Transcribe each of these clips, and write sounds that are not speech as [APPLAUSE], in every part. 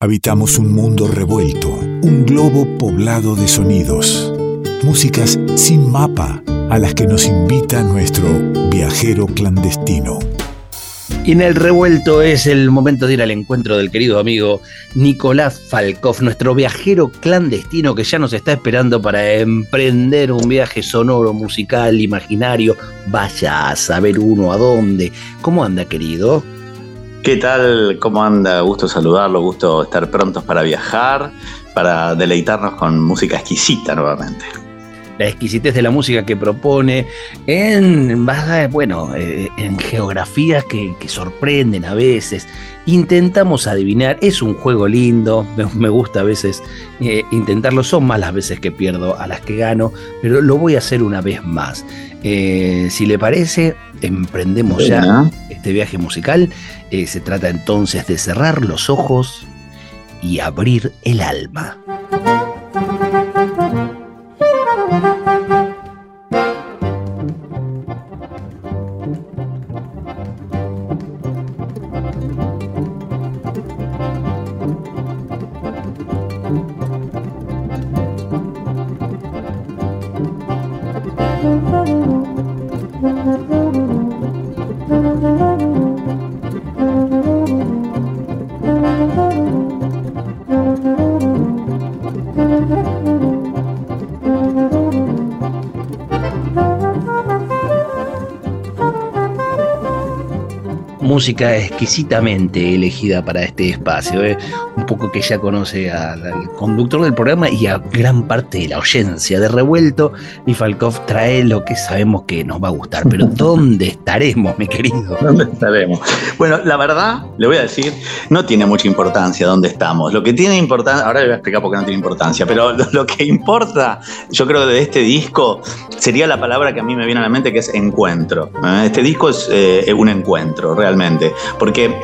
Habitamos un mundo revuelto, un globo poblado de sonidos, músicas sin mapa a las que nos invita nuestro viajero clandestino. Y en el revuelto es el momento de ir al encuentro del querido amigo Nicolás Falkov, nuestro viajero clandestino que ya nos está esperando para emprender un viaje sonoro, musical, imaginario. Vaya a saber uno a dónde. ¿Cómo anda, querido? ¿Qué tal? ¿Cómo anda? Gusto saludarlo, gusto estar prontos para viajar, para deleitarnos con música exquisita nuevamente la exquisitez de la música que propone, en, bueno, eh, en geografías que, sorprenden a veces. Intentamos adivinar, es un juego lindo, me, gusta a veces eh, intentarlo, son más las veces que pierdo a las que gano, pero lo voy a hacer una vez más. Eh, si le parece, emprendemos ya este viaje musical. se trata entonces de cerrar los ojos y abrir el alma. Música exquisitamente elegida para este espacio. ¿eh? Un poco que ya conoce al conductor del programa y a gran parte de la audiencia de Revuelto. Y Falkov trae lo que sabemos que nos va a gustar. Pero [LAUGHS] ¿dónde estaremos, mi querido? ¿Dónde estaremos? Bueno, la verdad, le voy a decir, no tiene mucha importancia dónde estamos. Lo que tiene importancia, ahora le voy a explicar por qué no tiene importancia, pero lo, que importa, yo creo, de este disco sería la palabra que a mí me viene a la mente, que es encuentro. ¿eh? Este disco es eh, un encuentro, realmente porque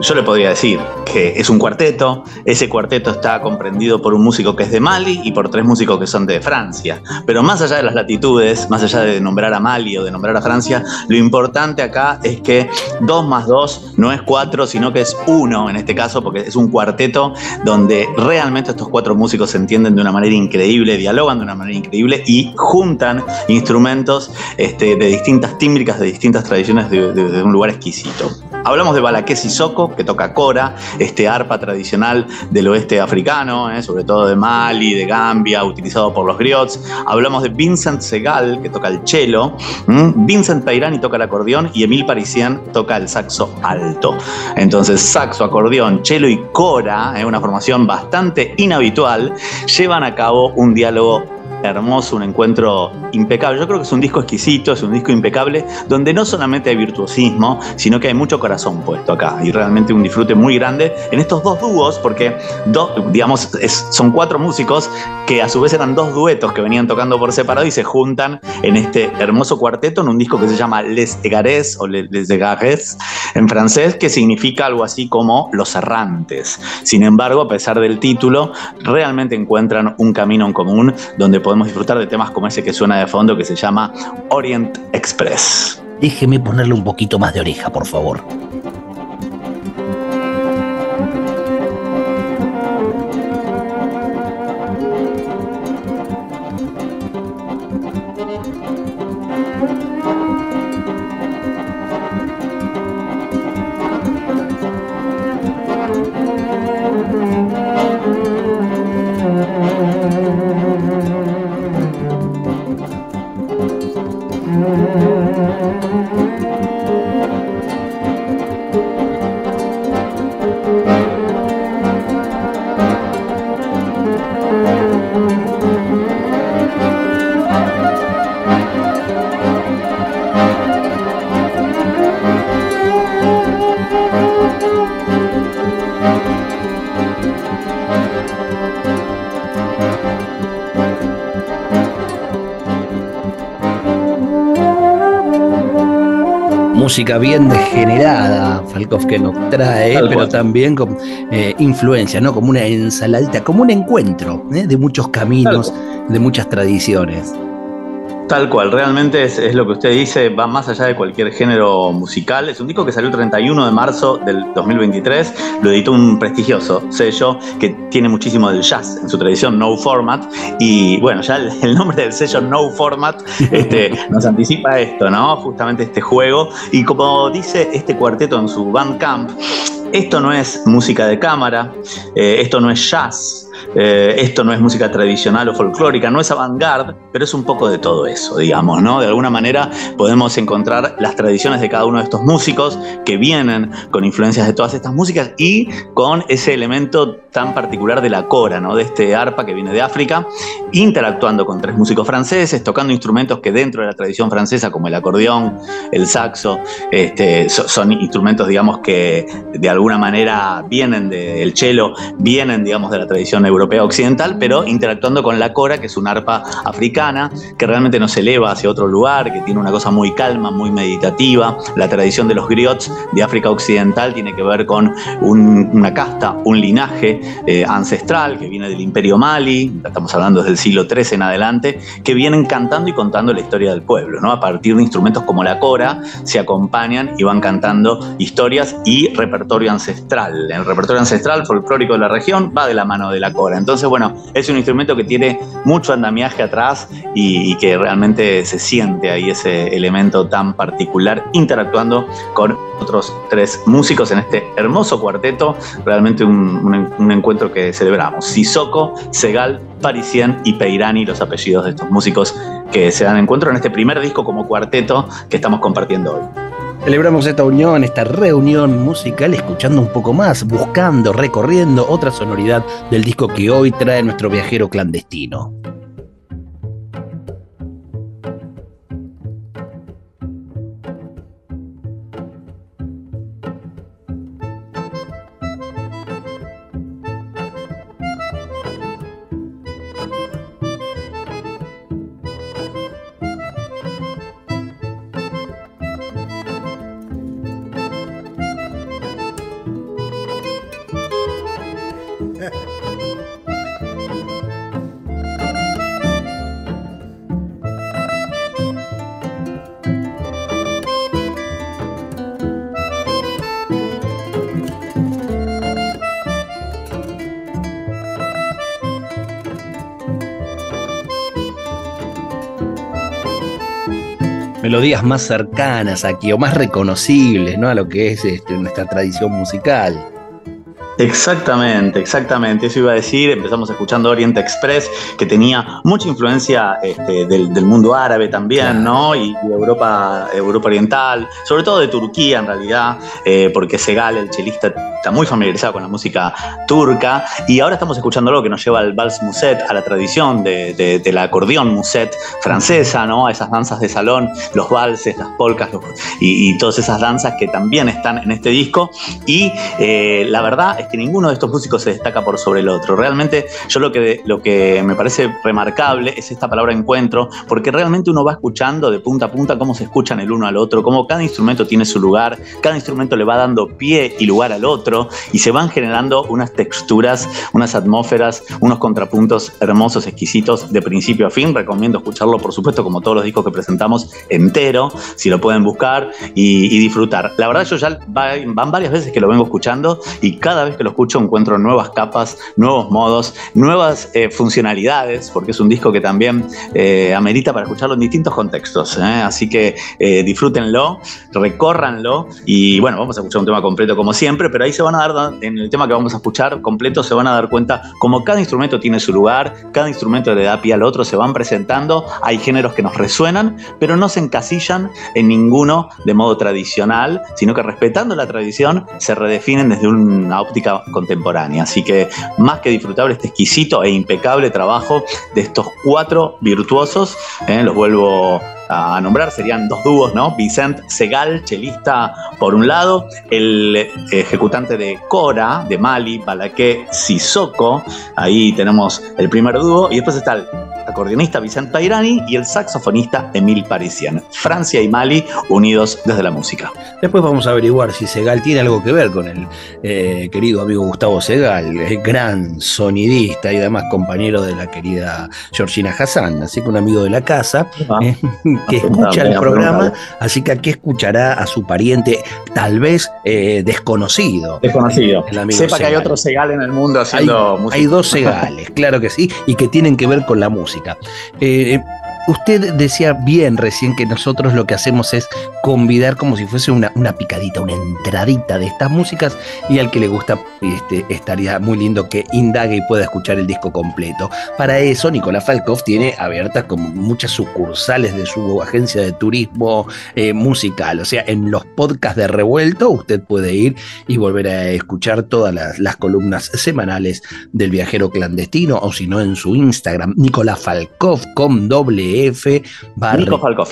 yo le podría decir que es un cuarteto, ese cuarteto está comprendido por un músico que es de Mali y por tres músicos que son de Francia. Pero más allá de las latitudes, más allá de nombrar a Mali o de nombrar a Francia, lo importante acá es que 2 más 2 no es 4, sino que es 1 en este caso, porque es un cuarteto donde realmente estos cuatro músicos se entienden de una manera increíble, dialogan de una manera increíble y juntan instrumentos este, de distintas tímbricas, de distintas tradiciones de, de un lugar exquisito. Hablamos de Balaké Sissoko, que toca cora, este arpa tradicional del oeste africano, eh, sobre todo de Mali, de Gambia, utilizado por los griots. Hablamos de Vincent Segal, que toca el cello. Vincent Peirani toca el acordeón y Emil Parisien toca el saxo alto. Entonces, saxo, acordeón, cello y cora, eh, una formación bastante inhabitual, llevan a cabo un diálogo hermoso, un encuentro impecable. Yo creo que es un disco exquisito, es un disco impecable, donde no solamente hay virtuosismo, sino que hay mucho corazón puesto acá y realmente un disfrute muy grande en estos dos dúos, porque dos, digamos, son cuatro músicos que a su vez eran dos duetos que venían tocando por separado y se juntan en este hermoso cuarteto en un disco que se llama Les Egarés o Les Egarés en francés, que significa algo así como Los Errantes. Sin embargo, a pesar del título, realmente encuentran un camino en común donde podemos disfrutar de temas como ese que suena de fondo que se llama Orient Express. Déjeme ponerle un poquito más de oreja, por favor. Música bien degenerada, Falkov que nos trae, pero también con eh, influencia, ¿no? Como una ensaladita, como un encuentro ¿eh? de muchos caminos, de muchas tradiciones. Tal cual, realmente es, lo que usted dice, va más allá de cualquier género musical. Es un disco que salió el 31 de marzo del 2023, lo editó un prestigioso sello que tiene muchísimo del jazz en su tradición No Format. Y bueno, ya el, nombre del sello No Format este, [LAUGHS] nos anticipa esto, ¿no? Justamente este juego. Y como dice este cuarteto en su Bandcamp, esto no es música de cámara, eh, esto no es jazz, eh, esto no es música tradicional o folclórica, no es avant-garde, pero es un poco de todo eso, digamos, ¿no? De alguna manera podemos encontrar las tradiciones de cada uno de estos músicos que vienen con influencias de todas estas músicas y con ese elemento tan particular de la cora, ¿no? De este arpa que viene de África, interactuando con tres músicos franceses, tocando instrumentos que dentro de la tradición francesa, como el acordeón, el saxo, este, son instrumentos, digamos, que de alguna manera vienen del cello, vienen, digamos, de la tradición europea europea occidental, pero interactuando con la cora, que es una arpa africana, que realmente nos eleva hacia otro lugar, que tiene una cosa muy calma, muy meditativa. La tradición de los griots de África Occidental tiene que ver con una casta, un linaje eh, ancestral que viene del Imperio Mali, estamos hablando desde el siglo XIII en adelante, que vienen cantando y contando la historia del pueblo. ¿no? A partir de instrumentos como la cora, se acompañan y van cantando historias y repertorio ancestral. El repertorio ancestral folclórico de la región va de la mano de la cora. Entonces, bueno, es un instrumento que tiene mucho andamiaje atrás y, que realmente se siente ahí ese elemento tan particular interactuando con otros tres músicos en este hermoso cuarteto. Realmente un, encuentro que celebramos. Sissoko, Segal, Parisien y Peirani, los apellidos de estos músicos que se dan encuentro en este primer disco como cuarteto que estamos compartiendo hoy. Celebramos esta unión, esta reunión musical, escuchando un poco más, buscando, recorriendo otra sonoridad del disco que hoy trae nuestro viajero clandestino. Melodías más cercanas aquí o más reconocibles ¿no? a lo que es este, nuestra tradición musical. Exactamente, exactamente. Eso iba a decir. Empezamos escuchando Oriente Express, que tenía mucha influencia este, del, mundo árabe también, ¿no? Y, Europa, Europa Oriental, sobre todo de Turquía en realidad, eh, porque Segal, el chelista, está muy familiarizado con la música turca. Y ahora estamos escuchando algo que nos lleva al vals muset, a la tradición de, la acordeón muset francesa, ¿no? A esas danzas de salón, los valses, las polcas y, todas esas danzas que también están en este disco. Y eh, la verdad que ninguno de estos músicos se destaca por sobre el otro. Realmente yo lo que, lo que me parece remarcable es esta palabra encuentro, porque realmente uno va escuchando de punta a punta cómo se escuchan el uno al otro, cómo cada instrumento tiene su lugar, cada instrumento le va dando pie y lugar al otro, y se van generando unas texturas, unas atmósferas, unos contrapuntos hermosos, exquisitos, de principio a fin. Recomiendo escucharlo, por supuesto, como todos los discos que presentamos, entero, si lo pueden buscar y, disfrutar. La verdad, yo ya van varias veces que lo vengo escuchando y cada vez que lo escucho encuentro nuevas capas, nuevos modos, nuevas eh, funcionalidades, porque es un disco que también eh, amerita para escucharlo en distintos contextos. ¿eh? Así que disfrútenlo, recórranlo y bueno, vamos a escuchar un tema completo como siempre, pero ahí se van a dar, en el tema que vamos a escuchar completo, se van a dar cuenta como cada instrumento tiene su lugar, cada instrumento le da pie al otro, se van presentando, hay géneros que nos resuenan, pero no se encasillan en ninguno de modo tradicional, sino que respetando la tradición se redefinen desde una óptica contemporánea. Así que más que disfrutable este exquisito e impecable trabajo de estos cuatro virtuosos, eh, los vuelvo a nombrar, serían dos dúos, ¿no? Vicente Segal, chelista por un lado, el ejecutante de Cora, de Mali, Balaké Sissoko, ahí tenemos el primer dúo, y después está el acordeonista Vicente Pairani y el saxofonista Emil Parisian. Francia y Mali unidos desde la música. Después vamos a averiguar si Segal tiene algo que ver con el eh, querido amigo Gustavo Segal, el gran sonidista y además compañero de la querida Georgina Hassan, así que un amigo de la casa Ah, eh, [LAUGHS] que escucha el programa, así que aquí escuchará a su pariente tal vez eh, desconocido. Desconocido. El Sepa que hay otro Segal en el mundo haciendo música. Hay dos segales, claro que sí, y que tienen que ver con la música. Eh, usted decía bien recién que nosotros lo que hacemos es convidar como si fuese una, una picadita, una entradita de estas músicas y al que le gusta este, estaría muy lindo que indague y pueda escuchar el disco completo. Para eso Nicolás Falkov tiene abiertas como muchas sucursales de su agencia de turismo eh, musical, o sea, en los podcasts de Revuelto usted puede ir y volver a escuchar todas las, columnas semanales del viajero clandestino o si no en su Instagram, Nicolás Falkov con doble F barra Nico Falkov.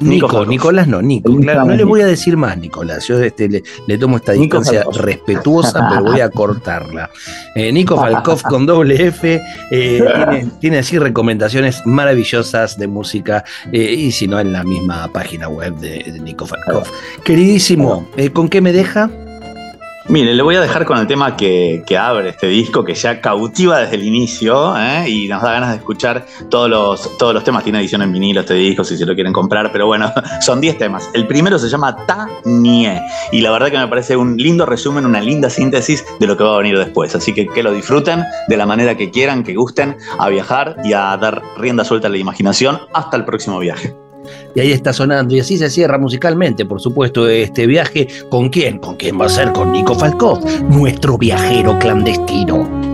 Nico. Nicolás no, Nico, claro, no le voy a decir más, Nicolás. Yo este, le, le tomo esta distancia respetuosa, pero voy a [LAUGHS] cortarla. Eh, Nico Falkov con [LAUGHS] doble F eh, tiene, tiene así recomendaciones maravillosas de música eh, y si no en la misma página web de, de Nico Falkov. Queridísimo, ¿con qué me deja? Mire, le voy a dejar con el tema que, que abre este disco, que ya cautiva desde el inicio ¿eh? y nos da ganas de escuchar todos los, todos los temas. Tiene edición en vinilo este disco, si se lo quieren comprar, pero bueno, [LAUGHS] son 10 temas. El primero se llama Ta Nie y la verdad que me parece un lindo resumen, una linda síntesis de lo que va a venir después. Así que que lo disfruten de la manera que quieran, que gusten, a viajar y a dar rienda suelta a la imaginación. Hasta el próximo viaje. Y ahí está sonando. Y así se cierra musicalmente, por supuesto, este viaje. ¿Con quién? ¿Con quién va a ser? Con Nico Falkov, nuestro viajero clandestino.